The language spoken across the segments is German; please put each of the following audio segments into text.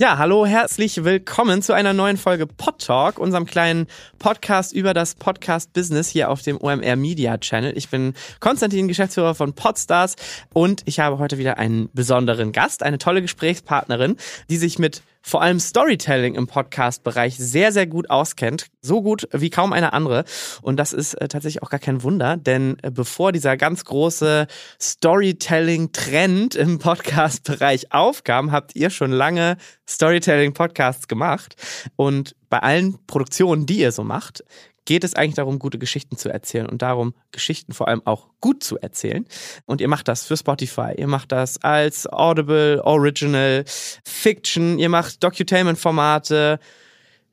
Ja, hallo, herzlich willkommen zu einer neuen Folge Pod Talk, unserem kleinen Podcast über das Podcast-Business hier auf dem OMR Media Channel. Ich bin Konstantin, Geschäftsführer von Podstars und ich habe heute wieder einen besonderen Gast, eine tolle Gesprächspartnerin, die sich mit vor allem Storytelling im Podcast-Bereich sehr, sehr gut auskennt. So gut wie kaum eine andere. Und das ist äh, tatsächlich auch gar kein Wunder, denn äh, bevor dieser ganz große Storytelling-Trend im Podcast-Bereich aufkam, habt ihr schon lange Storytelling-Podcasts gemacht. Und bei allen Produktionen, die ihr so macht, geht es eigentlich darum, gute Geschichten zu erzählen und darum, Geschichten vor allem auch gut zu erzählen. Und ihr macht das für Spotify, ihr macht das als Audible, Original, Fiction, ihr macht Docutainment-Formate,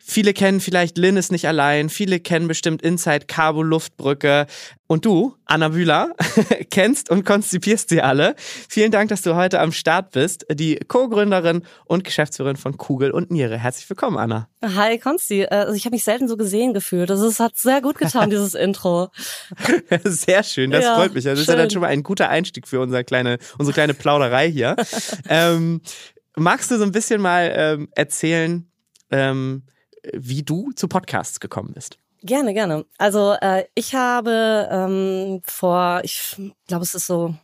Viele kennen vielleicht Lynn ist nicht allein, viele kennen bestimmt Inside Cabo Luftbrücke. Und du, Anna Bühler, kennst und konzipierst sie alle. Vielen Dank, dass du heute am Start bist. Die Co-Gründerin und Geschäftsführerin von Kugel und Niere. Herzlich willkommen, Anna. Hi, Konsti. Also ich habe mich selten so gesehen gefühlt. Also es hat sehr gut getan, dieses Intro. Sehr schön, das ja, freut mich. Das schön. ist ja dann schon mal ein guter Einstieg für unsere kleine, unsere kleine Plauderei hier. ähm, magst du so ein bisschen mal ähm, erzählen, ähm, wie du zu Podcasts gekommen bist. Gerne, gerne. Also äh, ich habe ähm, vor, ich glaube, es ist so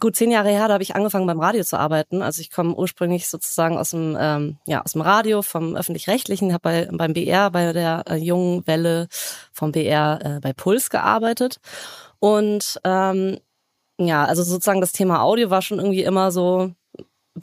gut zehn Jahre her, da habe ich angefangen beim Radio zu arbeiten. Also ich komme ursprünglich sozusagen aus dem, ähm, ja, aus dem Radio, vom öffentlich-rechtlichen, habe bei, beim BR, bei der äh, jungen Welle vom BR äh, bei Puls gearbeitet. Und ähm, ja, also sozusagen das Thema Audio war schon irgendwie immer so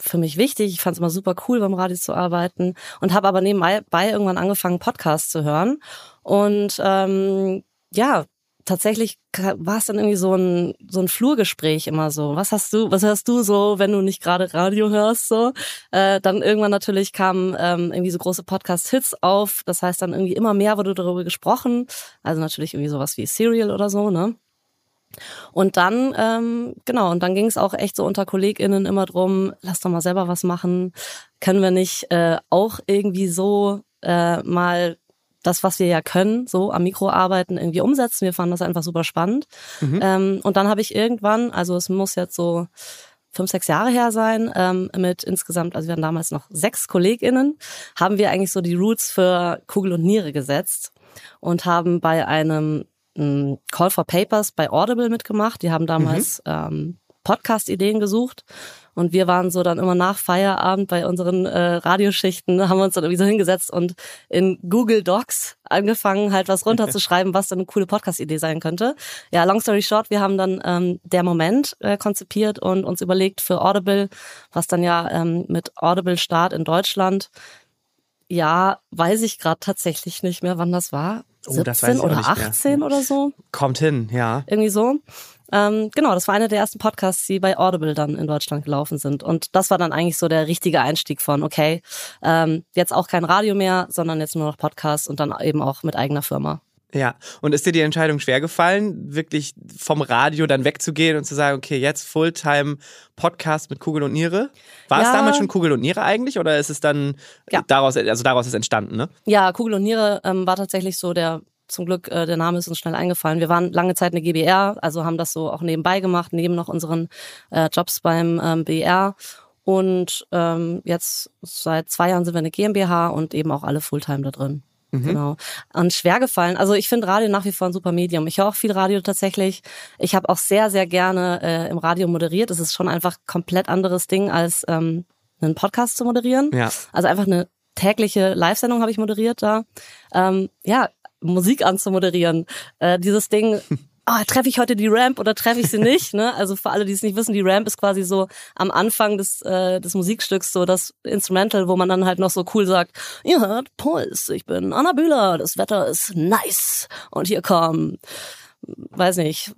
für mich wichtig. Ich fand es immer super cool, beim Radio zu arbeiten und habe aber nebenbei irgendwann angefangen, Podcasts zu hören. Und ähm, ja, tatsächlich war es dann irgendwie so ein so ein Flurgespräch immer so. Was hast du, was hörst du so, wenn du nicht gerade Radio hörst so? Äh, dann irgendwann natürlich kamen ähm, irgendwie so große Podcast-Hits auf. Das heißt dann irgendwie immer mehr wurde darüber gesprochen. Also natürlich irgendwie sowas wie Serial oder so, ne? Und dann, ähm, genau, und dann ging es auch echt so unter KollegInnen immer drum, lass doch mal selber was machen. Können wir nicht äh, auch irgendwie so äh, mal das, was wir ja können, so am Mikro arbeiten, irgendwie umsetzen. Wir fanden das einfach super spannend. Mhm. Ähm, und dann habe ich irgendwann, also es muss jetzt so fünf, sechs Jahre her sein, ähm, mit insgesamt, also wir hatten damals noch sechs KollegInnen, haben wir eigentlich so die Roots für Kugel und Niere gesetzt und haben bei einem Call for Papers bei Audible mitgemacht. Die haben damals mhm. ähm, Podcast-Ideen gesucht. Und wir waren so dann immer nach Feierabend bei unseren äh, Radioschichten, haben wir uns dann irgendwie so hingesetzt und in Google Docs angefangen, halt was runterzuschreiben, was dann eine coole Podcast-Idee sein könnte. Ja, long story short, wir haben dann ähm, der Moment äh, konzipiert und uns überlegt für Audible, was dann ja ähm, mit Audible Start in Deutschland, ja, weiß ich gerade tatsächlich nicht mehr, wann das war. 17 oh, oder 18 mehr. oder so. Kommt hin, ja. Irgendwie so. Ähm, genau, das war einer der ersten Podcasts, die bei Audible dann in Deutschland gelaufen sind. Und das war dann eigentlich so der richtige Einstieg von, okay, ähm, jetzt auch kein Radio mehr, sondern jetzt nur noch Podcast und dann eben auch mit eigener Firma. Ja, und ist dir die Entscheidung schwer gefallen, wirklich vom Radio dann wegzugehen und zu sagen, okay, jetzt Fulltime Podcast mit Kugel und Niere? War ja. es damals schon Kugel und Niere eigentlich oder ist es dann ja. daraus, also daraus ist entstanden, ne? Ja, Kugel und Niere ähm, war tatsächlich so der zum Glück, äh, der Name ist uns schnell eingefallen. Wir waren lange Zeit eine GBR, also haben das so auch nebenbei gemacht, neben noch unseren äh, Jobs beim ähm, BR. Und ähm, jetzt seit zwei Jahren sind wir eine GmbH und eben auch alle Fulltime da drin. Mhm. Genau. Und schwer gefallen. Also ich finde Radio nach wie vor ein super Medium. Ich höre auch viel Radio tatsächlich. Ich habe auch sehr, sehr gerne äh, im Radio moderiert. Es ist schon einfach komplett anderes Ding, als ähm, einen Podcast zu moderieren. Ja. Also einfach eine tägliche Live-Sendung habe ich moderiert da. Ähm, ja, Musik anzumoderieren. Äh, dieses Ding oh, treffe ich heute die Ramp oder treffe ich sie nicht? Ne? Also für alle, die es nicht wissen, die Ramp ist quasi so am Anfang des, äh, des Musikstücks so das Instrumental, wo man dann halt noch so cool sagt, ihr hört Puls, ich bin Anna Bühler, das Wetter ist nice und hier kommen, weiß nicht,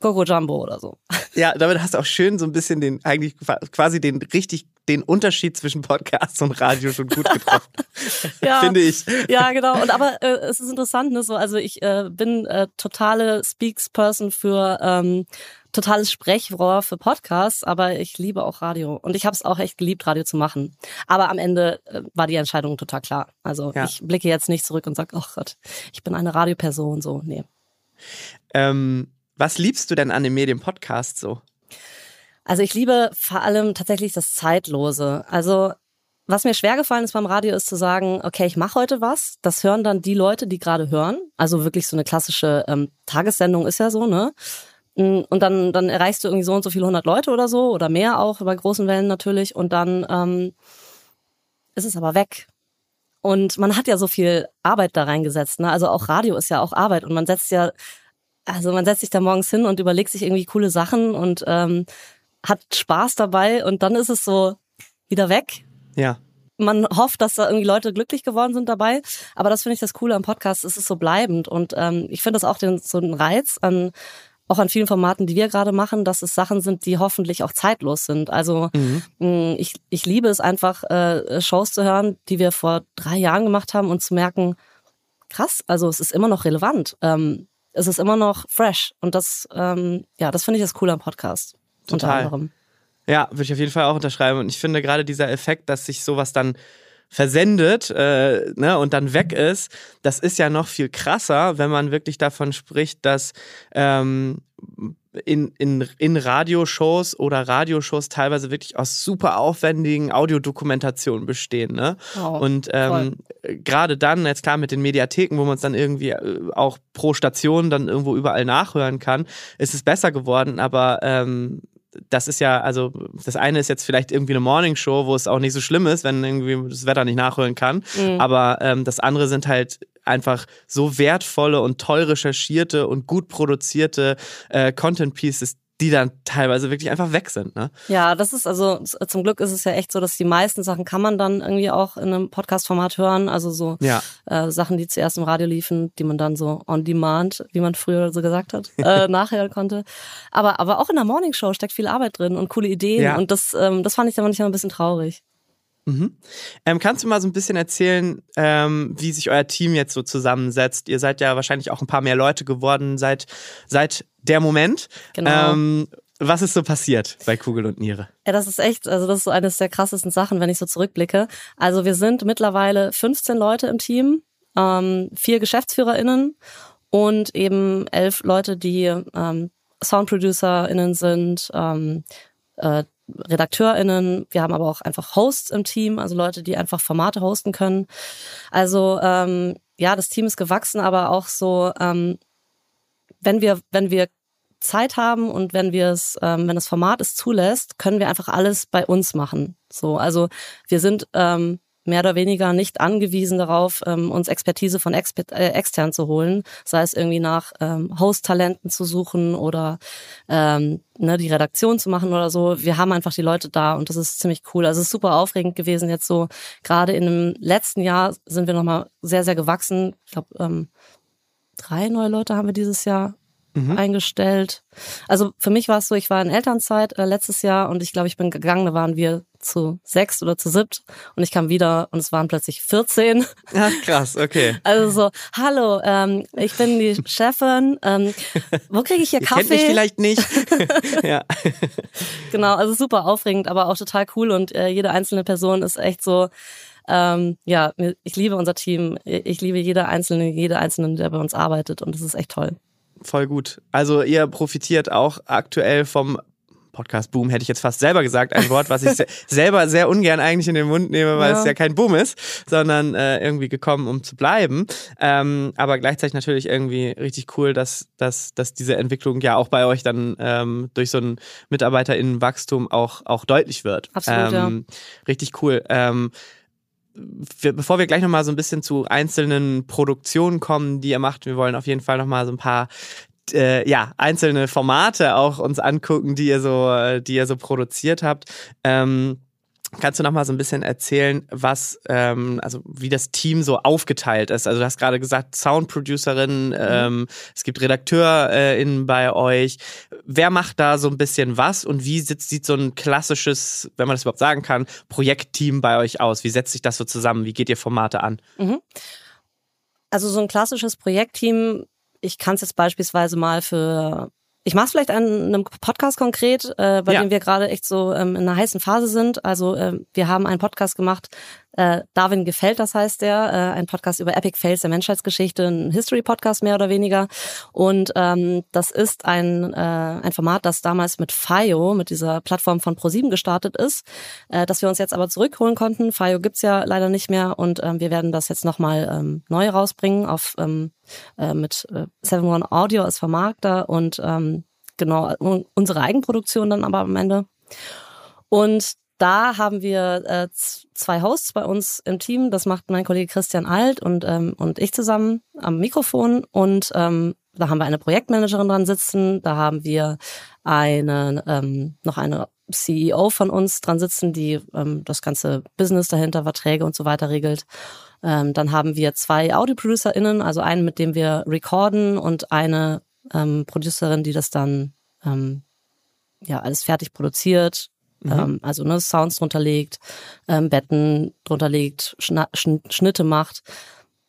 Coco Jumbo oder so. Ja, damit hast du auch schön so ein bisschen den, eigentlich quasi den richtig, den Unterschied zwischen Podcast und Radio schon gut getroffen. ja, Finde ich. Ja, genau. Und aber äh, es ist interessant, ne, so, also ich äh, bin äh, totale Speaksperson für ähm, totales Sprechrohr für Podcasts, aber ich liebe auch Radio. Und ich habe es auch echt geliebt, Radio zu machen. Aber am Ende äh, war die Entscheidung total klar. Also ja. ich blicke jetzt nicht zurück und sage, ach Gott, ich bin eine Radioperson, so, nee. Ähm was liebst du denn an dem Medium-Podcast so? Also ich liebe vor allem tatsächlich das Zeitlose. Also was mir schwer gefallen ist beim Radio, ist zu sagen, okay, ich mache heute was. Das hören dann die Leute, die gerade hören. Also wirklich so eine klassische ähm, Tagessendung ist ja so, ne? Mm, und dann, dann erreichst du irgendwie so und so viele hundert Leute oder so oder mehr auch bei großen Wellen natürlich. Und dann ähm, ist es aber weg. Und man hat ja so viel Arbeit da reingesetzt. Ne? Also auch Radio ist ja auch Arbeit und man setzt ja, also man setzt sich da morgens hin und überlegt sich irgendwie coole Sachen und ähm, hat Spaß dabei und dann ist es so wieder weg ja. Man hofft, dass da irgendwie Leute glücklich geworden sind dabei. Aber das finde ich das Coole am Podcast. Es ist so bleibend. Und ähm, ich finde das auch den, so einen Reiz an, auch an vielen Formaten, die wir gerade machen, dass es Sachen sind, die hoffentlich auch zeitlos sind. Also mhm. Mm, ich, ich liebe es einfach, äh, Shows zu hören, die wir vor drei Jahren gemacht haben und zu merken, krass, also es ist immer noch relevant. Ähm, es ist immer noch fresh. Und das, ähm, ja, das finde ich das Coole am Podcast. Total. Unter anderem. Ja, würde ich auf jeden Fall auch unterschreiben. Und ich finde gerade dieser Effekt, dass sich sowas dann versendet äh, ne, und dann weg ist, das ist ja noch viel krasser, wenn man wirklich davon spricht, dass ähm, in, in, in Radioshows oder Radioshows teilweise wirklich aus super aufwendigen Audiodokumentationen bestehen. Ne? Oh, und ähm, gerade dann, jetzt klar mit den Mediatheken, wo man es dann irgendwie äh, auch pro Station dann irgendwo überall nachhören kann, ist es besser geworden, aber ähm, das ist ja, also das eine ist jetzt vielleicht irgendwie eine Morningshow, wo es auch nicht so schlimm ist, wenn irgendwie das Wetter nicht nachholen kann. Mhm. Aber ähm, das andere sind halt einfach so wertvolle und toll recherchierte und gut produzierte äh, Content Pieces, die dann teilweise wirklich einfach weg sind. Ne? Ja, das ist also zum Glück ist es ja echt so, dass die meisten Sachen kann man dann irgendwie auch in einem Podcast-Format hören. Also so ja. äh, Sachen, die zuerst im Radio liefen, die man dann so on demand, wie man früher so gesagt hat, äh, nachhören konnte. Aber aber auch in der Morning Show steckt viel Arbeit drin und coole Ideen ja. und das ähm, das fand ich dann manchmal ein bisschen traurig. Mhm. Ähm, kannst du mal so ein bisschen erzählen, ähm, wie sich euer Team jetzt so zusammensetzt? Ihr seid ja wahrscheinlich auch ein paar mehr Leute geworden seit, seit der Moment. Genau. Ähm, was ist so passiert bei Kugel und Niere? Ja, das ist echt, also das ist so eines der krassesten Sachen, wenn ich so zurückblicke. Also wir sind mittlerweile 15 Leute im Team, ähm, vier GeschäftsführerInnen und eben elf Leute, die ähm, SoundproducerInnen sind, ähm, äh, RedakteurInnen, wir haben aber auch einfach Hosts im Team, also Leute, die einfach Formate hosten können. Also ähm, ja, das Team ist gewachsen, aber auch so, ähm, wenn wir, wenn wir Zeit haben und wenn wir es, ähm, wenn das Format es zulässt, können wir einfach alles bei uns machen. So, also wir sind ähm, mehr oder weniger nicht angewiesen darauf, ähm, uns Expertise von exper äh, extern zu holen, sei es irgendwie nach ähm, Host-Talenten zu suchen oder ähm, ne, die Redaktion zu machen oder so. Wir haben einfach die Leute da und das ist ziemlich cool. Also es ist super aufregend gewesen jetzt so. Gerade in dem letzten Jahr sind wir nochmal sehr, sehr gewachsen. Ich glaube, ähm, drei neue Leute haben wir dieses Jahr mhm. eingestellt. Also für mich war es so, ich war in Elternzeit äh, letztes Jahr und ich glaube, ich bin gegangen, da waren wir zu sechs oder zu siebt und ich kam wieder und es waren plötzlich 14. Ach, krass, okay. Also so, hallo, ähm, ich bin die Chefin, ähm, wo kriege ich hier Kaffee? Kennt mich vielleicht nicht. ja. Genau, also super aufregend, aber auch total cool und äh, jede einzelne Person ist echt so, ähm, ja, ich liebe unser Team. Ich liebe jede einzelne, jede einzelne, der bei uns arbeitet und das ist echt toll voll gut. Also ihr profitiert auch aktuell vom Podcast Boom hätte ich jetzt fast selber gesagt, ein Wort, was ich selber sehr ungern eigentlich in den Mund nehme, weil ja. es ja kein Boom ist, sondern äh, irgendwie gekommen, um zu bleiben. Ähm, aber gleichzeitig natürlich irgendwie richtig cool, dass, dass, dass diese Entwicklung ja auch bei euch dann ähm, durch so ein MitarbeiterInnenwachstum auch, auch deutlich wird. Absolut, ähm, ja. Richtig cool. Wir, bevor wir gleich nochmal so ein bisschen zu einzelnen Produktionen kommen, die ihr macht, wir wollen auf jeden Fall nochmal so ein paar äh, ja, einzelne Formate auch uns angucken, die ihr so, äh, die ihr so produziert habt. Ähm, Kannst du noch mal so ein bisschen erzählen, was, ähm, also wie das Team so aufgeteilt ist? Also du hast gerade gesagt, Soundproducerin, mhm. ähm, es gibt RedakteurInnen äh, bei euch. Wer macht da so ein bisschen was und wie sitzt, sieht so ein klassisches, wenn man das überhaupt sagen kann, Projektteam bei euch aus? Wie setzt sich das so zusammen? Wie geht ihr Formate an? Mhm. Also so ein klassisches Projektteam, ich kann es jetzt beispielsweise mal für ich mache es vielleicht an einem Podcast konkret, äh, bei ja. dem wir gerade echt so ähm, in einer heißen Phase sind. Also äh, wir haben einen Podcast gemacht, Äh, Darwin gefällt, das heißt der, äh, ein Podcast über Epic Fails der Menschheitsgeschichte, ein History-Podcast mehr oder weniger. Und ähm, das ist ein, äh, ein Format, das damals mit FIO, mit dieser Plattform von ProSieben gestartet ist, äh, dass wir uns jetzt aber zurückholen konnten. FIO gibt's ja leider nicht mehr und ähm, wir werden das jetzt nochmal ähm, neu rausbringen auf ähm, äh, mit äh, Seven One Audio als Vermarkter und ähm, genau unsere Eigenproduktion dann aber am Ende. Und da haben wir äh, zwei Hosts bei uns im Team. Das macht mein Kollege Christian Alt und, ähm, und ich zusammen am Mikrofon. Und ähm, da haben wir eine Projektmanagerin dran sitzen. Da haben wir eine, ähm, noch eine CEO von uns dran sitzen, die ähm, das ganze Business dahinter, Verträge und so weiter regelt. Ähm, dann haben wir zwei Audio-ProducerInnen, also einen, mit dem wir recorden und eine ähm, Producerin, die das dann ähm, ja alles fertig produziert, Mhm. Ähm, also ne, Sounds drunter legt, ähm, Betten drunter legt, Schna Schn Schnitte macht.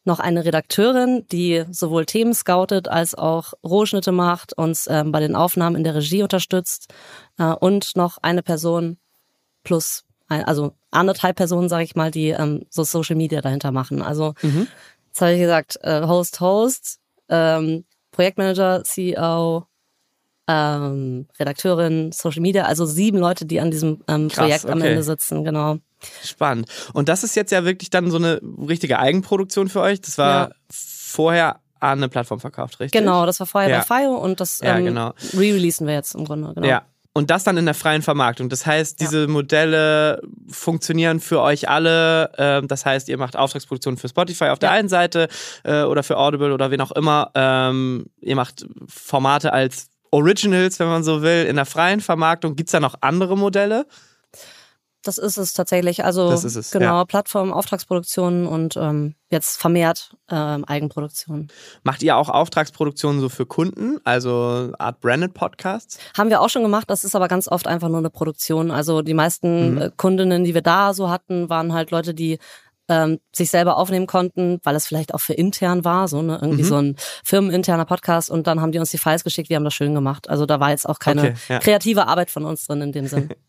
Noch eine Redakteurin, die sowohl Themen scoutet als auch Rohschnitte macht, uns ähm, bei den Aufnahmen in der Regie unterstützt. Äh, und noch eine Person plus, ein, also anderthalb Personen, sage ich mal, die ähm, so Social Media dahinter machen. Also mhm. jetzt habe ich gesagt, äh, Host, Host, ähm, Projektmanager, CEO, ähm, Redakteurin, Social Media, also sieben Leute, die an diesem ähm, Krass, Projekt okay. am Ende sitzen, genau. Spannend. Und das ist jetzt ja wirklich dann so eine richtige Eigenproduktion für euch. Das war ja. vorher an eine Plattform verkauft, richtig? Genau, das war vorher ja. bei FIO und das ähm, ja, genau. re-releasen wir jetzt im Grunde. Genau. Ja, und das dann in der freien Vermarktung. Das heißt, diese ja. Modelle funktionieren für euch alle. Ähm, das heißt, ihr macht Auftragsproduktion für Spotify auf der einen Seite äh, oder für Audible oder wen auch immer. Ähm, ihr macht Formate als Originals, wenn man so will, in der freien Vermarktung. Gibt es da noch andere Modelle? Das ist es tatsächlich. Also das ist es, genau, ja. Plattform, Auftragsproduktionen und ähm, jetzt vermehrt ähm, Eigenproduktionen. Macht ihr auch Auftragsproduktionen so für Kunden, also Art Branded Podcasts? Haben wir auch schon gemacht, das ist aber ganz oft einfach nur eine Produktion. Also die meisten mhm. Äh, Kundinnen, die wir da so hatten, waren halt Leute, die ähm, sich selber aufnehmen konnten, weil es vielleicht auch für intern war, so ne, irgendwie mhm. so ein firmeninterner Podcast und dann haben die uns die Files geschickt, wir haben das schön gemacht. Also da war jetzt auch keine okay, ja. kreative Arbeit von uns drin in dem Sinn.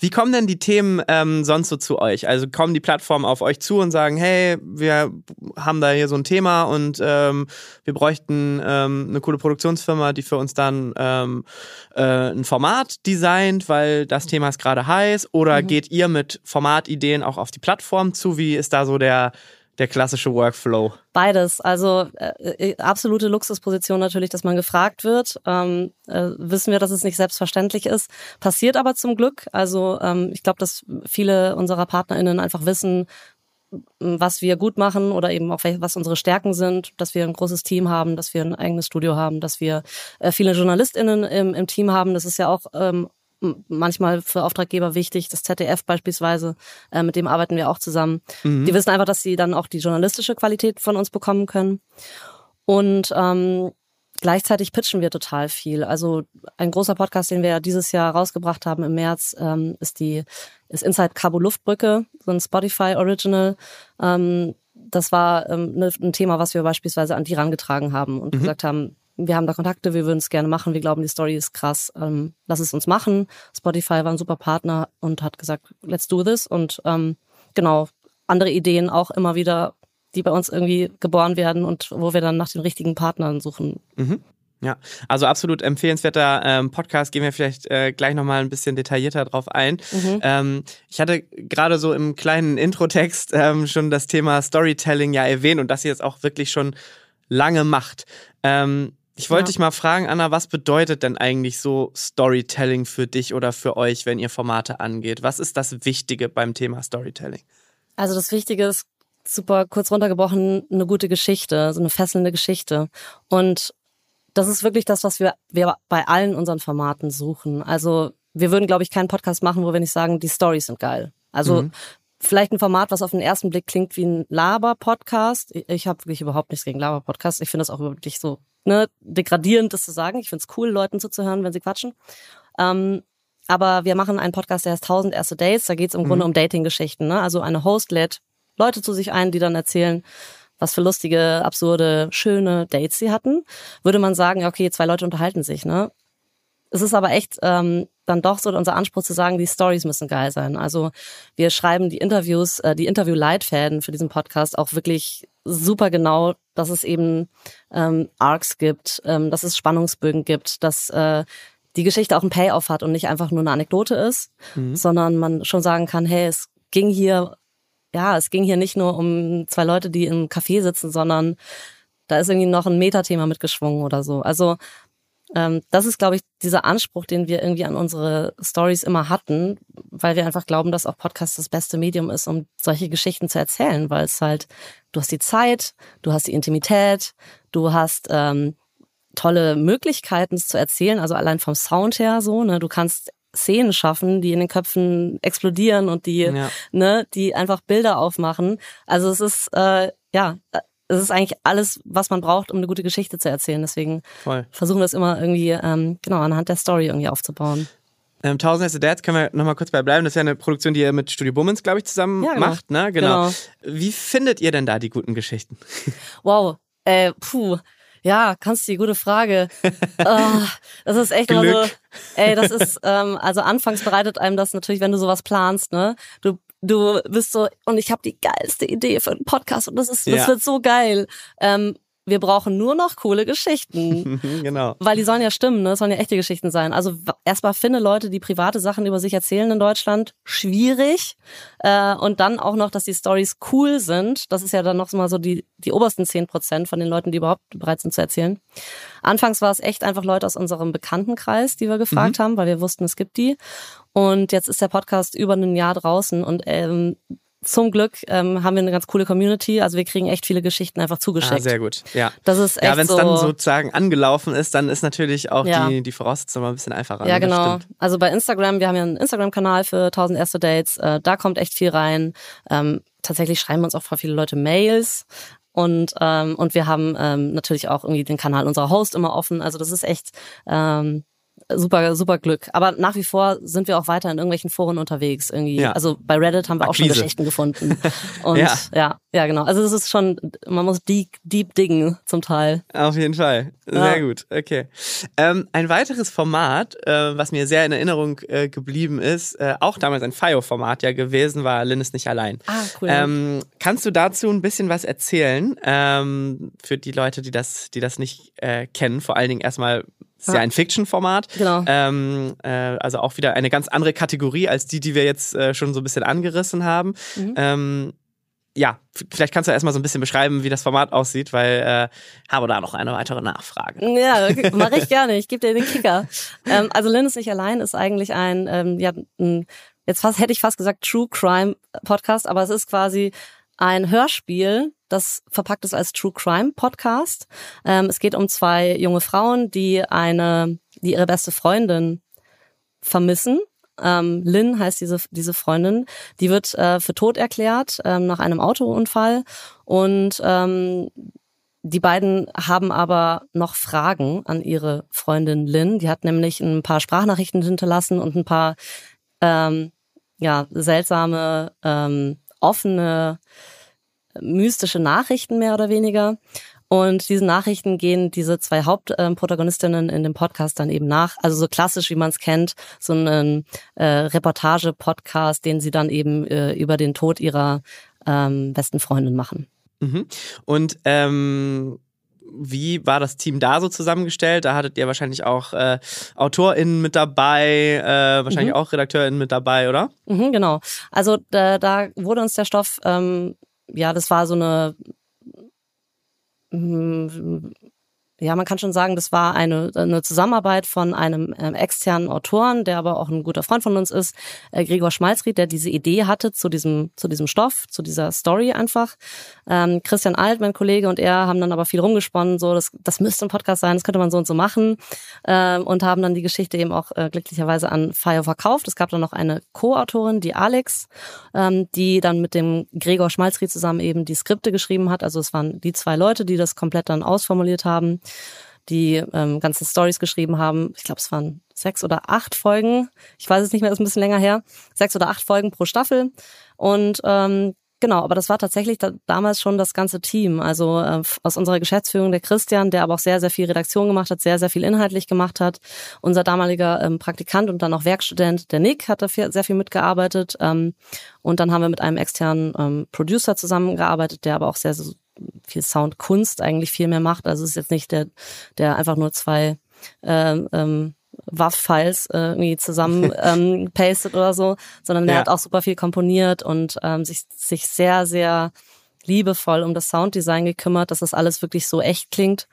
Wie kommen denn die Themen ähm, sonst so zu euch? Also kommen die Plattformen auf euch zu und sagen, hey, wir haben da hier so ein Thema und ähm, wir bräuchten ähm, eine coole Produktionsfirma, die für uns dann ähm, äh, ein Format designt, weil das Thema ist gerade heiß? Oder mhm. geht ihr mit Formatideen auch auf die Plattform zu? Wie ist da so der der klassische Workflow? Beides. Also äh, äh, absolute Luxusposition natürlich, dass man gefragt wird. Ähm, äh, wissen wir, dass es nicht selbstverständlich ist. Passiert aber zum Glück. Also ähm, ich glaube, dass viele unserer PartnerInnen einfach wissen, was wir gut machen oder eben auch was unsere Stärken sind, dass wir ein großes Team haben, dass wir ein eigenes Studio haben, dass wir äh, viele JournalistInnen im, im Team haben. Das ist ja auch ähm, manchmal für Auftraggeber wichtig. Das ZDF beispielsweise, äh, mit dem arbeiten wir auch zusammen. Mhm. Die wissen einfach, dass sie dann auch die journalistische Qualität von uns bekommen können. Und ähm, gleichzeitig pitchen wir total viel. Also ein großer Podcast, den wir ja dieses Jahr rausgebracht haben im März, ähm, ist die ist Inside Cabo Luftbrücke, so ein Spotify Original. Ähm, das war ähm, ne, ein Thema, was wir beispielsweise an die rangetragen haben und mhm. gesagt haben, wir haben da Kontakte, wir würden es gerne machen, wir glauben, die Story ist krass, ähm, lass es uns machen. Spotify war ein super Partner und hat gesagt, let's do this. Und ähm, genau, andere Ideen auch immer wieder, die bei uns irgendwie geboren werden und wo wir dann nach den richtigen Partnern suchen. Mhm. Ja, also absolut empfehlenswerter ähm, Podcast. Gehen wir vielleicht äh, gleich nochmal ein bisschen detaillierter drauf ein. Mhm. Ähm, ich hatte gerade so im kleinen Introtext ähm, schon das Thema Storytelling ja erwähnt und das jetzt auch wirklich schon lange macht. Ähm, ich wollte ja. dich mal fragen, Anna, was bedeutet denn eigentlich so Storytelling für dich oder für euch, wenn ihr Formate angeht? Was ist das Wichtige beim Thema Storytelling? Also das Wichtige ist super kurz runtergebrochen eine gute Geschichte, so eine fesselnde Geschichte. Und das ist wirklich das, was wir, wir bei allen unseren Formaten suchen. Also wir würden, glaube ich, keinen Podcast machen, wo wir nicht sagen, die Stories sind geil. Also mhm. vielleicht ein Format, was auf den ersten Blick klingt wie ein Laber-Podcast. Ich, ich habe wirklich überhaupt nichts gegen Laber-Podcasts. Ich finde das auch wirklich so ne, degradierend, das zu sagen. Ich finde es cool, Leuten zuzuhören, wenn sie quatschen. Ähm, aber wir machen einen Podcast, der heißt 1000 erste Dates. Da geht es im mhm. Grunde um Dating-Geschichten. Ne? Also eine Host lädt Leute zu sich ein, die dann erzählen, was für lustige, absurde, schöne Dates sie hatten. Würde man sagen, okay, zwei Leute unterhalten sich. Ne? es ist aber echt ähm, dann doch so unser Anspruch zu sagen, die Stories müssen geil sein. Also wir schreiben die Interviews, äh, die Interview-Leitfäden für diesen Podcast auch wirklich super genau, dass es eben ähm, Arcs gibt, ähm, dass es Spannungsbögen gibt, dass äh, die Geschichte auch einen Payoff hat und nicht einfach nur eine Anekdote ist, mhm. sondern man schon sagen kann, hey, es ging hier, ja, es ging hier nicht nur um zwei Leute, die im Café sitzen, sondern da ist irgendwie noch ein Metathema mitgeschwungen oder so. Also ähm, das ist, glaube ich, dieser Anspruch, den wir irgendwie an unsere Stories immer hatten, weil wir einfach glauben, dass auch Podcast das beste Medium ist, um solche Geschichten zu erzählen, weil es halt, du hast die Zeit, du hast die Intimität, du hast ähm, tolle Möglichkeiten, es zu erzählen, also allein vom Sound her so, ne, du kannst Szenen schaffen, die in den Köpfen explodieren und die, ja. ne, die einfach Bilder aufmachen. Also es ist äh, ja es ist eigentlich alles, was man braucht, um eine gute Geschichte zu erzählen. Deswegen Voll. versuchen wir es immer irgendwie, ähm, genau, anhand der Story irgendwie aufzubauen. Ähm, Tausend erste Dads können wir nochmal kurz bei bleiben. Das ist ja eine Produktion, die ihr mit Studio Bummens, glaube ich, zusammen ja, genau. macht. Ne? Genau. genau. Wie findet ihr denn da die guten Geschichten? Wow, äh, puh. Ja, kannst du die gute Frage. oh, das ist echt Glück. immer so. Ey, das ist, ähm, also anfangs bereitet einem das natürlich, wenn du sowas planst, ne? Du du bist so, und ich habe die geilste Idee für einen Podcast und das ist, das ja. wird so geil. Ähm, wir brauchen nur noch coole Geschichten. genau. Weil die sollen ja stimmen, ne? Das sollen ja echte Geschichten sein. Also erstmal finde Leute, die private Sachen über sich erzählen in Deutschland, schwierig. Äh, und dann auch noch, dass die Stories cool sind. Das ist ja dann noch mal so die, die obersten zehn Prozent von den Leuten, die überhaupt bereit sind zu erzählen. Anfangs war es echt einfach Leute aus unserem Bekanntenkreis, die wir gefragt mhm. haben, weil wir wussten, es gibt die. Und jetzt ist der Podcast über ein Jahr draußen und ähm, zum Glück ähm, haben wir eine ganz coole Community. Also wir kriegen echt viele Geschichten einfach zugeschickt. Ah, sehr gut. Ja. Das ist echt Ja, wenn es so, dann sozusagen angelaufen ist, dann ist natürlich auch ja. die, die Voraussetzung mal ein bisschen einfacher. Ja, genau. Also bei Instagram, wir haben ja einen Instagram-Kanal für 1000 erste Dates. Äh, da kommt echt viel rein. Ähm, tatsächlich schreiben uns auch viele Leute Mails. Und, ähm, und wir haben ähm, natürlich auch irgendwie den Kanal unserer Host immer offen. Also das ist echt ähm, super, super Glück. Aber nach wie vor sind wir auch weiter in irgendwelchen Foren unterwegs irgendwie. Ja. Also bei Reddit haben wir Akquise. auch schon Geschichten gefunden. Und ja. ja, ja, genau. Also es ist schon, man muss deep, deep diggen zum Teil. Auf jeden Fall. Sehr ja. gut. Okay. Ähm, ein weiteres Format, äh, was mir sehr in Erinnerung äh, geblieben ist, äh, auch damals ein FIO-Format ja gewesen, war Lynn ist nicht allein. Ah, cool. Ähm, kannst du dazu ein bisschen was erzählen? Ähm, für die Leute, die das, die das nicht äh, kennen, vor allen Dingen erstmal ist ja, ja ein Fiction-Format. Genau. Ähm, äh, also auch wieder eine ganz andere Kategorie als die, die wir jetzt äh, schon so ein bisschen angerissen haben. Mhm. Ähm, ja, vielleicht kannst du erstmal so ein bisschen beschreiben, wie das Format aussieht, weil äh, habe da noch eine weitere Nachfrage. Ja, mache ich gerne. Ich gebe dir den Kicker. ähm, also Lynn ist nicht allein ist eigentlich ein, ähm, ja, ein, jetzt fast hätte ich fast gesagt True Crime Podcast, aber es ist quasi ein Hörspiel, das verpackt ist als True Crime Podcast. Ähm, es geht um zwei junge Frauen, die eine, die ihre beste Freundin vermissen. Ähm, Lynn heißt diese, diese Freundin. Die wird äh, für tot erklärt ähm, nach einem Autounfall. Und ähm, die beiden haben aber noch Fragen an ihre Freundin Lynn. Die hat nämlich ein paar Sprachnachrichten hinterlassen und ein paar ähm, ja, seltsame, ähm, offene mystische Nachrichten mehr oder weniger. Und diesen Nachrichten gehen diese zwei Hauptprotagonistinnen in dem Podcast dann eben nach. Also so klassisch, wie man es kennt, so einen äh, Reportage-Podcast, den sie dann eben äh, über den Tod ihrer ähm, besten Freundin machen. Mhm. Und ähm wie war das Team da so zusammengestellt? Da hattet ihr wahrscheinlich auch äh, AutorInnen mit dabei, äh, wahrscheinlich mhm. auch RedakteurInnen mit dabei, oder? Mhm, genau. Also da, da wurde uns der Stoff ähm, ja, das war so eine hm, ja, man kann schon sagen, das war eine, eine Zusammenarbeit von einem ähm, externen Autoren, der aber auch ein guter Freund von uns ist, äh, Gregor Schmalzried, der diese Idee hatte zu diesem, zu diesem Stoff, zu dieser Story einfach. Ähm, Christian Alt, mein Kollege, und er haben dann aber viel rumgesponnen, so, das, das müsste ein Podcast sein, das könnte man so und so machen, äh, und haben dann die Geschichte eben auch äh, glücklicherweise an Fire verkauft. Es gab dann noch eine Co-Autorin, die Alex, ähm, die dann mit dem Gregor Schmalzried zusammen eben die Skripte geschrieben hat. Also es waren die zwei Leute, die das komplett dann ausformuliert haben die ähm, ganzen Stories geschrieben haben. Ich glaube, es waren sechs oder acht Folgen. Ich weiß es nicht mehr, ist ein bisschen länger her. Sechs oder acht Folgen pro Staffel. Und ähm, genau, aber das war tatsächlich da, damals schon das ganze Team. Also äh, aus unserer Geschäftsführung der Christian, der aber auch sehr, sehr viel Redaktion gemacht hat, sehr, sehr viel inhaltlich gemacht hat. Unser damaliger ähm, Praktikant und dann auch Werkstudent, der Nick, hat da viel, sehr viel mitgearbeitet. Ähm, und dann haben wir mit einem externen ähm, Producer zusammengearbeitet, der aber auch sehr, sehr viel Soundkunst eigentlich viel mehr macht. Also es ist jetzt nicht der, der einfach nur zwei ähm, ähm, WAV-Files äh, irgendwie zusammen ähm, pastet oder so, sondern der Ja. hat auch super viel komponiert und ähm, sich, sich sehr, sehr liebevoll um das Sounddesign gekümmert, dass das alles wirklich so echt klingt.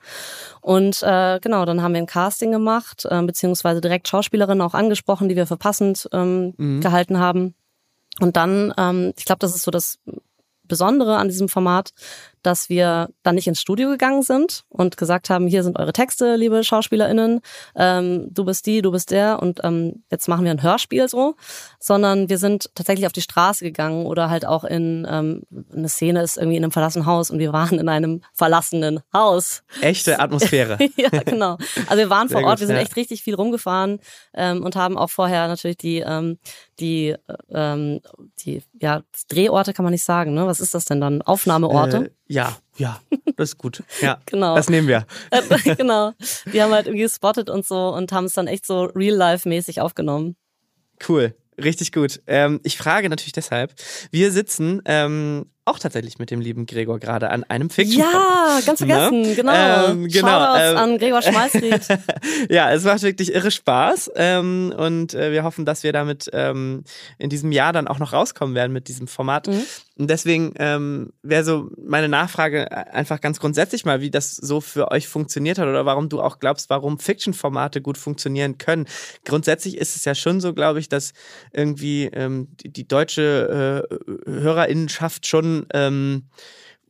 Und äh, genau, dann haben wir ein Casting gemacht, äh, beziehungsweise direkt Schauspielerinnen auch angesprochen, die wir für passend ähm, Mhm. gehalten haben. Und dann, ähm, ich glaube, das ist so das Besondere an diesem Format, dass wir dann nicht ins Studio gegangen sind und gesagt haben, hier sind eure Texte, liebe SchauspielerInnen, ähm, du bist die, du bist der und ähm, jetzt machen wir ein Hörspiel so, sondern wir sind tatsächlich auf die Straße gegangen oder halt auch in ähm, eine Szene ist irgendwie in einem verlassenen Haus und wir waren in einem verlassenen Haus. Echte Atmosphäre. ja, genau. Also wir waren Sehr vor Ort, gut, wir sind ja. echt richtig viel rumgefahren ähm, und haben auch vorher natürlich die ähm, die äh, ähm, die ja Drehorte kann man nicht sagen, ne? Was ist das denn dann? Aufnahmeorte? Äh, ja, ja, das ist gut. Ja, Genau. das nehmen wir. Äh, genau. Die haben halt irgendwie gespottet und so und haben es dann echt so real-life-mäßig aufgenommen. Cool, richtig gut. Ähm, ich frage natürlich deshalb, wir sitzen ähm, auch tatsächlich mit dem lieben Gregor gerade an einem fiction Ja, ganz vergessen, Ne? genau. Ähm, genau, Shoutouts ähm, an Gregor Schmalzried. ja, es macht wirklich irre Spaß ähm, und äh, wir hoffen, dass wir damit ähm, in diesem Jahr dann auch noch rauskommen werden mit diesem Format. Mhm. Und deswegen ähm, wäre so meine Nachfrage einfach ganz grundsätzlich mal, wie das so für euch funktioniert hat oder warum du auch glaubst, warum Fiction-Formate gut funktionieren können. Grundsätzlich ist es ja schon so, glaube ich, dass irgendwie ähm, die, die deutsche äh, Hörerinnenschaft schon ähm,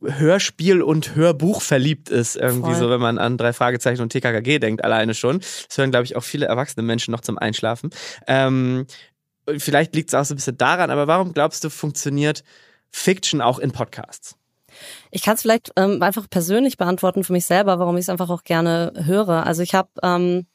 Hörspiel und Hörbuch verliebt ist. Irgendwie Voll. so, wenn man an drei Fragezeichen und TKKG denkt, alleine schon. Das hören, glaube ich, auch viele erwachsene Menschen noch zum Einschlafen. Ähm, vielleicht liegt es auch so ein bisschen daran, aber warum glaubst du, funktioniert Fiction auch in Podcasts? Ich kann es vielleicht ähm, einfach persönlich beantworten für mich selber, warum ich es einfach auch gerne höre. Also ich habe ähm,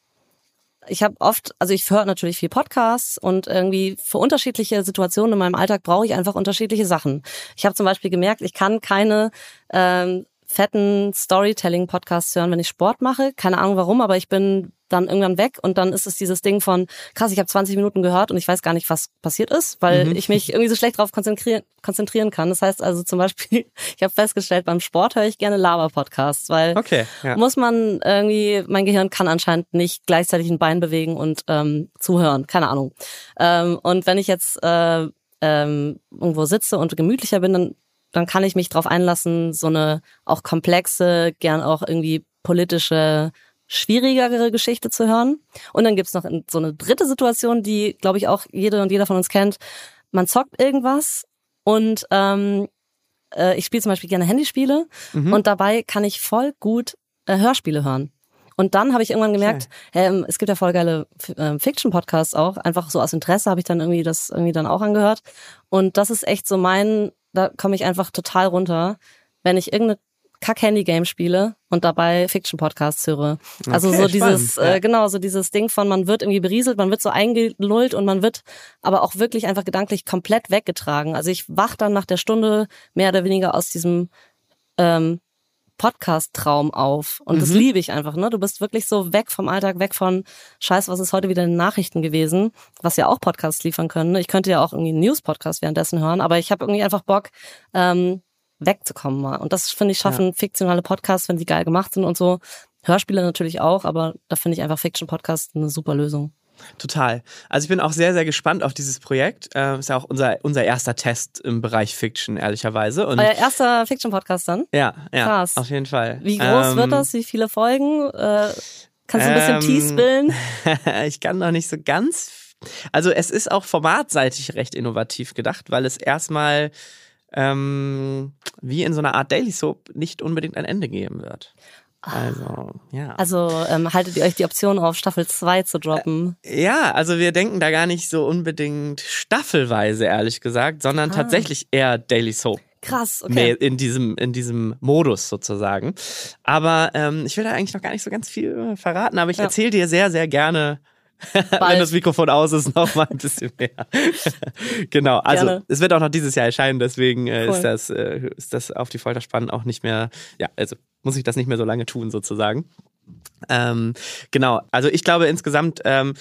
ich habe oft, also ich höre natürlich viel Podcasts und irgendwie für unterschiedliche Situationen in meinem Alltag brauche ich einfach unterschiedliche Sachen. Ich habe zum Beispiel gemerkt, ich kann keine ähm, fetten Storytelling-Podcasts hören, wenn ich Sport mache. Keine Ahnung warum, aber ich bin dann irgendwann weg und dann ist es dieses Ding von, krass, ich habe 20 Minuten gehört und ich weiß gar nicht, was passiert ist, weil Mhm. ich mich irgendwie so schlecht darauf konzentrieren, konzentrieren kann. Das heißt also zum Beispiel, ich habe festgestellt, beim Sport höre ich gerne Laber-Podcasts, weil Okay, ja. muss man irgendwie, mein Gehirn kann anscheinend nicht gleichzeitig ein Bein bewegen und ähm, zuhören, keine Ahnung. Ähm, und wenn ich jetzt äh, ähm, irgendwo sitze und gemütlicher bin, dann, dann kann ich mich drauf einlassen, so eine auch komplexe, gern auch irgendwie politische, schwierigere Geschichte zu hören. Und dann gibt's noch so eine dritte Situation, die, glaube ich, auch jede und jeder von uns kennt. Man zockt irgendwas und ähm, äh, ich spiele zum Beispiel gerne Handyspiele Mhm. und dabei kann ich voll gut äh, Hörspiele hören. Und dann habe ich irgendwann gemerkt, ähm, es gibt ja voll geile ähm, Fiction-Podcasts auch. Einfach so aus Interesse habe ich dann irgendwie das irgendwie dann auch angehört. Und das ist echt so mein, da komme ich einfach total runter, wenn ich irgendeine Kack-Handy-Game spiele und dabei Fiction-Podcasts höre. Also Okay, so dieses, spannend, äh, genau, so dieses Ding von, man wird irgendwie berieselt, man wird so eingelullt und man wird aber auch wirklich einfach gedanklich komplett weggetragen. Also ich wach dann nach der Stunde mehr oder weniger aus diesem ähm, Podcast-Traum auf. Und das Mhm. liebe ich einfach, ne? Du bist wirklich so weg vom Alltag, weg von Scheiß, was ist heute wieder in den Nachrichten gewesen, was ja auch Podcasts liefern können. Ne? Ich könnte ja auch irgendwie einen News-Podcast währenddessen hören, aber ich habe irgendwie einfach Bock, ähm, wegzukommen mal. Und das finde ich schaffen fiktionale Podcasts, wenn sie geil gemacht sind und so. Hörspiele natürlich auch, aber da finde ich einfach Fiction-Podcasts eine super Lösung. Total. Also ich bin auch sehr, sehr gespannt auf dieses Projekt. Ähm, ist ja auch unser, unser erster Test im Bereich Fiction, ehrlicherweise. Und Euer erster Fiction-Podcast dann? ja, ja, Krass. auf jeden Fall. Wie groß Ähm, wird das? Wie viele Folgen? Äh, kannst du ein bisschen Ähm, teaspillen? ich kann noch nicht so ganz. Also es ist auch formatseitig recht innovativ gedacht, weil es erstmal ähm, wie in so einer Art Daily Soap nicht unbedingt ein Ende geben wird. Also, ja. Also ähm, haltet ihr euch die Option auf, Staffel 2 zu droppen? Ja, also wir denken da gar nicht so unbedingt staffelweise, ehrlich gesagt, sondern Ah. tatsächlich eher Daily Soap. Krass, Nee, okay. in diesem, in diesem Modus sozusagen. Aber ähm, ich will da eigentlich noch gar nicht so ganz viel äh, verraten, aber ich Ja. erzähle dir sehr, sehr gerne Wenn das Mikrofon aus ist, noch mal ein bisschen mehr. genau, also Gerne. es wird auch noch dieses Jahr erscheinen, deswegen äh, cool. ist, das, äh, ist das auf die Folter spannen auch nicht mehr, ja, also muss ich das nicht mehr so lange tun sozusagen. Ähm, genau, also ich glaube insgesamt ähm,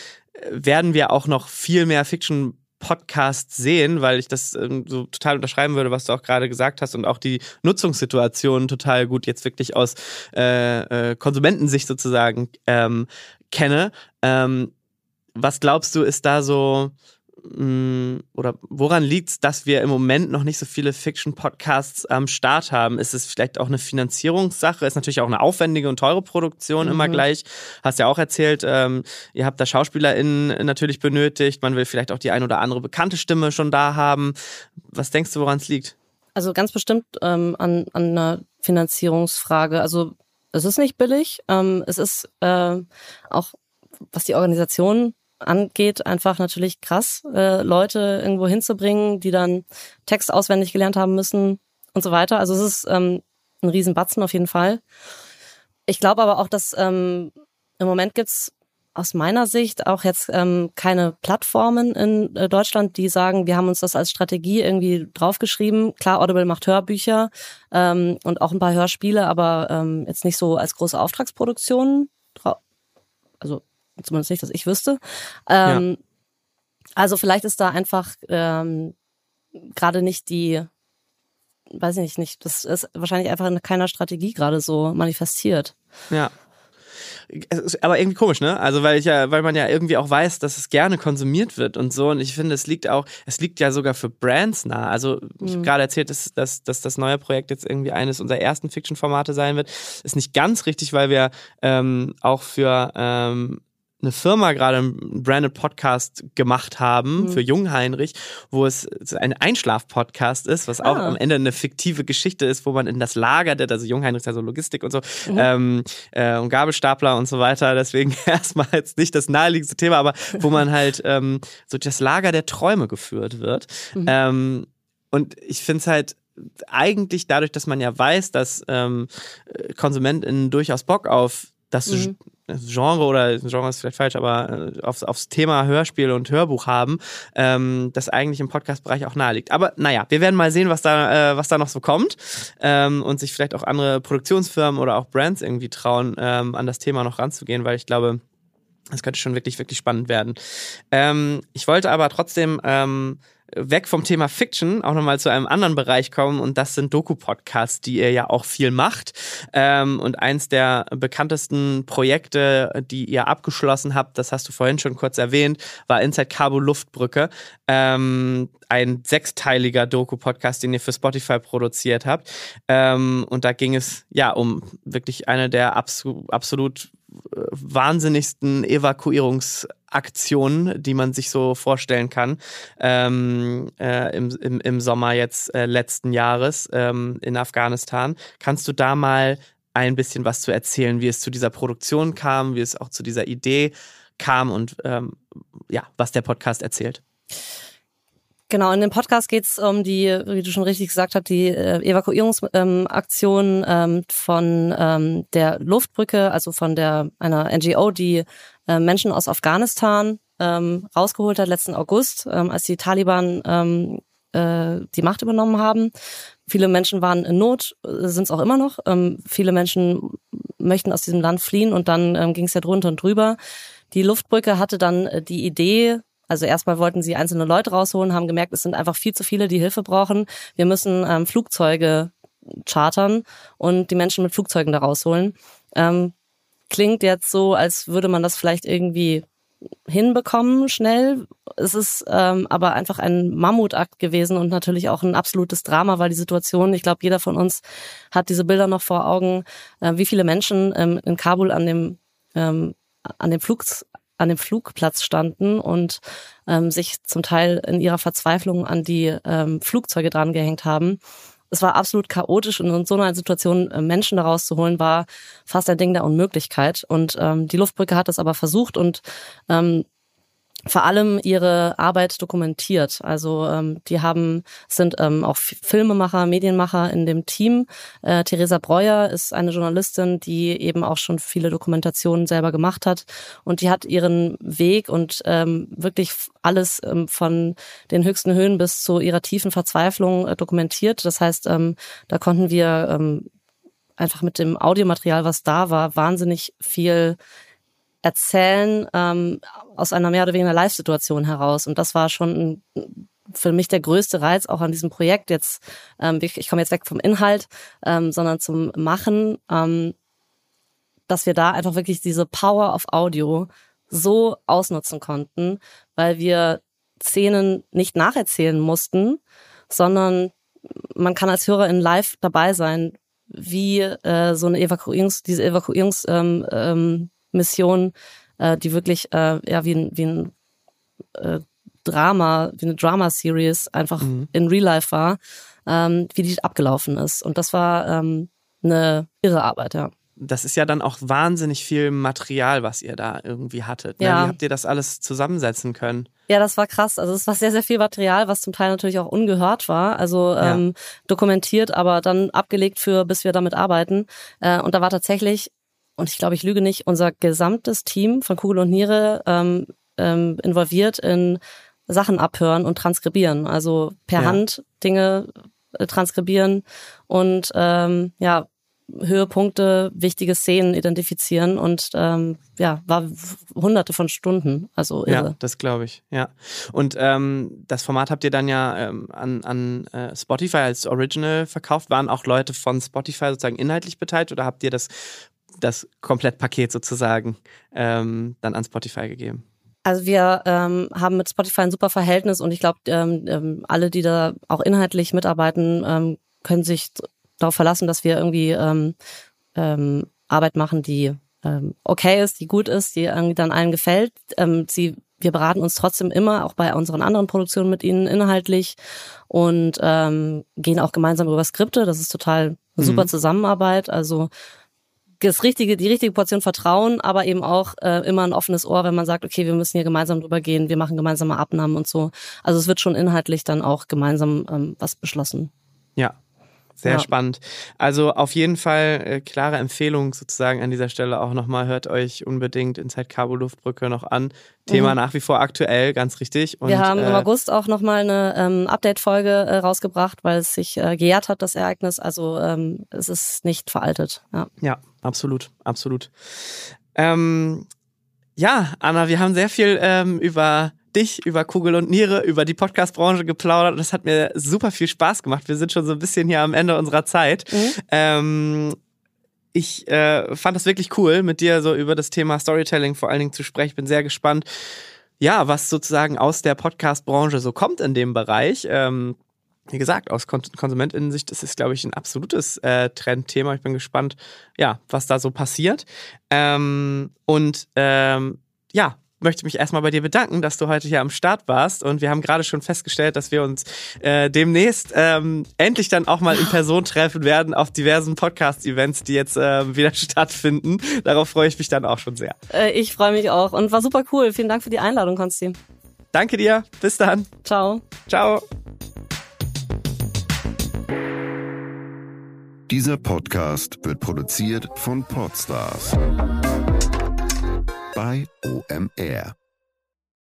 werden wir auch noch viel mehr Fiction Podcast sehen, weil ich das ähm, so total unterschreiben würde, was du auch gerade gesagt hast und auch die Nutzungssituation total gut jetzt wirklich aus äh, äh, Konsumentensicht sozusagen ähm, kenne. Ähm, was glaubst du, ist da so Mm, oder woran liegt es, dass wir im Moment noch nicht so viele Fiction-Podcasts am Start haben? Ist es vielleicht auch eine Finanzierungssache? Ist natürlich auch eine aufwendige und teure Produktion mhm. immer gleich. Hast ja auch erzählt, ähm, ihr habt da SchauspielerInnen natürlich benötigt. Man will vielleicht auch die ein oder andere bekannte Stimme schon da haben. Was denkst du, woran es liegt? Also ganz bestimmt ähm, an, an einer Finanzierungsfrage. Also es ist nicht billig. Ähm, es ist äh, auch, was die Organisation angeht, einfach natürlich krass, äh, Leute irgendwo hinzubringen, die dann Text auswendig gelernt haben müssen und so weiter. Also es ist ähm, ein Riesenbatzen auf jeden Fall. Ich glaube aber auch, dass ähm, im Moment gibt's aus meiner Sicht auch jetzt ähm, keine Plattformen in äh, Deutschland, die sagen, wir haben uns das als Strategie irgendwie draufgeschrieben. Klar, Audible macht Hörbücher ähm, und auch ein paar Hörspiele, aber ähm, jetzt nicht so als große Auftragsproduktionen. Also zumindest nicht, dass ich wüsste. Ähm, ja. Also vielleicht ist da einfach ähm, gerade nicht die, weiß ich nicht, nicht, das ist wahrscheinlich einfach in keiner Strategie gerade so manifestiert. Ja. aber irgendwie komisch, ne? Also weil ich ja, weil man ja irgendwie auch weiß, dass es gerne konsumiert wird und so. Und ich finde, es liegt auch, es liegt ja sogar für Brands nah. Also ich habe mhm. gerade erzählt, dass, dass, dass das neue Projekt jetzt irgendwie eines unserer ersten Fiction-Formate sein wird. Ist nicht ganz richtig, weil wir ähm, auch für ähm, eine Firma gerade einen Branded Podcast gemacht haben mhm. für Jungheinrich, wo es ein Einschlaf-Podcast ist, was ah. auch am Ende eine fiktive Geschichte ist, wo man in das Lager der, also Jungheinrich ist ja so Logistik und so, mhm. ähm, äh, und Gabelstapler und so weiter, deswegen erstmal jetzt nicht das naheliegendste Thema, aber wo man halt ähm, so das Lager der Träume geführt wird. Mhm. Ähm, und ich finde es halt eigentlich dadurch, dass man ja weiß, dass ähm, KonsumentInnen durchaus Bock auf das mhm. Genre oder Genre ist vielleicht falsch, aber äh, aufs, aufs Thema Hörspiel und Hörbuch haben, ähm, das eigentlich im Podcast-Bereich auch naheliegt. Aber naja, wir werden mal sehen, was da, äh, was da noch so kommt ähm, und sich vielleicht auch andere Produktionsfirmen oder auch Brands irgendwie trauen, ähm, an das Thema noch ranzugehen, weil ich glaube, das könnte schon wirklich, wirklich spannend werden. Ähm, ich wollte aber trotzdem ähm, weg vom Thema Fiction auch nochmal zu einem anderen Bereich kommen und das sind Doku-Podcasts, die ihr ja auch viel macht. Ähm, und eins der bekanntesten Projekte, die ihr abgeschlossen habt, das hast du vorhin schon kurz erwähnt, war Inside Cabo Luftbrücke. Ähm, ein sechsteiliger Doku-Podcast, den ihr für Spotify produziert habt. Ähm, und da ging es ja um wirklich eine der absolut, absolut wahnsinnigsten Evakuierungsaktionen, die man sich so vorstellen kann, ähm, äh, im, im, im Sommer jetzt äh, letzten Jahres ähm, in Afghanistan. Kannst du da mal ein bisschen was zu erzählen, wie es zu dieser Produktion kam, wie es auch zu dieser Idee kam und ähm, ja, was der Podcast erzählt? Genau, in dem Podcast geht es um die, wie du schon richtig gesagt hast, die äh, Evakuierungsaktion ähm, von ähm, der Luftbrücke, also von der einer NGO, die äh, Menschen aus Afghanistan ähm, rausgeholt hat letzten August, ähm, als die Taliban ähm, äh, die Macht übernommen haben. Viele Menschen waren in Not, äh, sind es auch immer noch. Ähm, viele Menschen möchten aus diesem Land fliehen und dann ähm, ging es ja drunter und drüber. Die Luftbrücke hatte dann äh, die Idee, also erstmal wollten sie einzelne Leute rausholen, haben gemerkt, es sind einfach viel zu viele, die Hilfe brauchen. Wir müssen ähm, Flugzeuge chartern und die Menschen mit Flugzeugen da rausholen. Ähm, klingt jetzt so, als würde man das vielleicht irgendwie hinbekommen schnell. Es ist ähm, aber einfach ein Mammutakt gewesen und natürlich auch ein absolutes Drama, weil die Situation, ich glaube, jeder von uns hat diese Bilder noch vor Augen, äh, wie viele Menschen ähm, in Kabul an dem ähm, an dem Flug an dem Flugplatz standen und ähm, sich zum Teil in ihrer Verzweiflung an die ähm, Flugzeuge dran gehängt haben. Es war absolut chaotisch und in so einer Situation äh, Menschen da rauszuholen, war fast ein Ding der Unmöglichkeit. Und ähm, die Luftbrücke hat das aber versucht und ähm, vor allem ihre Arbeit dokumentiert. Also ähm, die haben sind ähm, auch Filmemacher, Medienmacher in dem Team. Äh, Theresa Breuer ist eine Journalistin, die eben auch schon viele Dokumentationen selber gemacht hat und die hat ihren Weg und ähm, wirklich alles ähm, von den höchsten Höhen bis zu ihrer tiefen Verzweiflung äh, dokumentiert. Das heißt, ähm, da konnten wir ähm, einfach mit dem Audiomaterial, was da war, wahnsinnig viel erzählen ähm, aus einer mehr oder weniger Live-Situation heraus. Und das war schon für mich der größte Reiz auch an diesem Projekt. Jetzt, ähm, ich komme jetzt weg vom Inhalt, ähm, sondern zum Machen, ähm, dass wir da einfach wirklich diese Power of Audio so ausnutzen konnten, weil wir Szenen nicht nacherzählen mussten, sondern man kann als Hörer in Live dabei sein, wie äh, so eine Evakuierungs, diese Evakuierungs ähm, ähm, Mission, äh, die wirklich äh, ja wie ein, wie ein äh, Drama, wie eine Drama-Series einfach mhm. in Real Life war, ähm, wie die abgelaufen ist. Und das war ähm, eine irre Arbeit, ja. Das ist ja dann auch wahnsinnig viel Material, was ihr da irgendwie hattet. Ne? Ja. Wie habt ihr das alles zusammensetzen können? Ja, das war krass. Also es war sehr, sehr viel Material, was zum Teil natürlich auch ungehört war. Also ja. ähm, dokumentiert, aber dann abgelegt für, bis wir damit arbeiten. Äh, und da war tatsächlich und ich glaube, ich lüge nicht, unser gesamtes Team von Kugel und Niere ähm, ähm, involviert in Sachen abhören und transkribieren. Also per ja. Hand Dinge äh, transkribieren und ähm, ja, Höhepunkte, wichtige Szenen identifizieren und ähm, ja, war hunderte von Stunden. Also irre. Ja, das glaube ich, ja. Und ähm, das Format habt ihr dann ja ähm, an, an äh, Spotify als Original verkauft. Waren auch Leute von Spotify sozusagen inhaltlich beteiligt oder habt ihr das das Komplettpaket sozusagen ähm, dann an Spotify gegeben? Also wir ähm, haben mit Spotify ein super Verhältnis und ich glaube, ähm, ähm, alle, die da auch inhaltlich mitarbeiten, ähm, können sich darauf verlassen, dass wir irgendwie ähm, ähm, Arbeit machen, die ähm, okay ist, die gut ist, die irgendwie dann allen gefällt. Ähm, sie, wir beraten uns trotzdem immer, auch bei unseren anderen Produktionen mit ihnen inhaltlich und ähm, gehen auch gemeinsam über Skripte. Das ist total eine super mhm. Zusammenarbeit. Also das richtige, die richtige Portion Vertrauen, aber eben auch äh, immer ein offenes Ohr, wenn man sagt, okay, wir müssen hier gemeinsam drüber gehen, wir machen gemeinsame Abnahmen und so. Also es wird schon inhaltlich dann auch gemeinsam ähm, was beschlossen. Ja, sehr ja. spannend. Also auf jeden Fall äh, klare Empfehlung sozusagen an dieser Stelle auch nochmal. Hört euch unbedingt Inside Cabo Luftbrücke noch an. Thema mhm. nach wie vor aktuell, ganz richtig. Und, Wir haben im äh, August auch nochmal eine ähm, Update-Folge äh, rausgebracht, weil es sich äh, gejährt hat, das Ereignis. Also ähm, es ist nicht veraltet. Ja, ja absolut, absolut. Ähm, ja, Anna, wir haben sehr viel ähm, über dich, über Kugel und Niere, über die Podcast-Branche geplaudert. Das hat mir super viel Spaß gemacht. Wir sind schon so ein bisschen hier am Ende unserer Zeit. Mhm. Ähm, ich äh, fand das wirklich cool, mit dir so über das Thema Storytelling vor allen Dingen zu sprechen. Ich bin sehr gespannt, ja, was sozusagen aus der Podcast-Branche so kommt in dem Bereich. Ähm, wie gesagt, aus Konsumentinnensicht ist es, glaube ich, ein absolutes äh, Trendthema. Ich bin gespannt, ja, was da so passiert. Ähm, und ähm, ja, möchte mich erstmal bei dir bedanken, dass du heute hier am Start warst. Und wir haben gerade schon festgestellt, dass wir uns äh, demnächst ähm, endlich dann auch mal in Person treffen werden auf diversen Podcast-Events, die jetzt äh, wieder stattfinden. Darauf freue ich mich dann auch schon sehr. Äh, ich freue mich auch und war super cool. Vielen Dank für die Einladung, Konsti. Danke dir. Bis dann. Ciao. Ciao. Dieser Podcast wird produziert von Podstars bei OMR.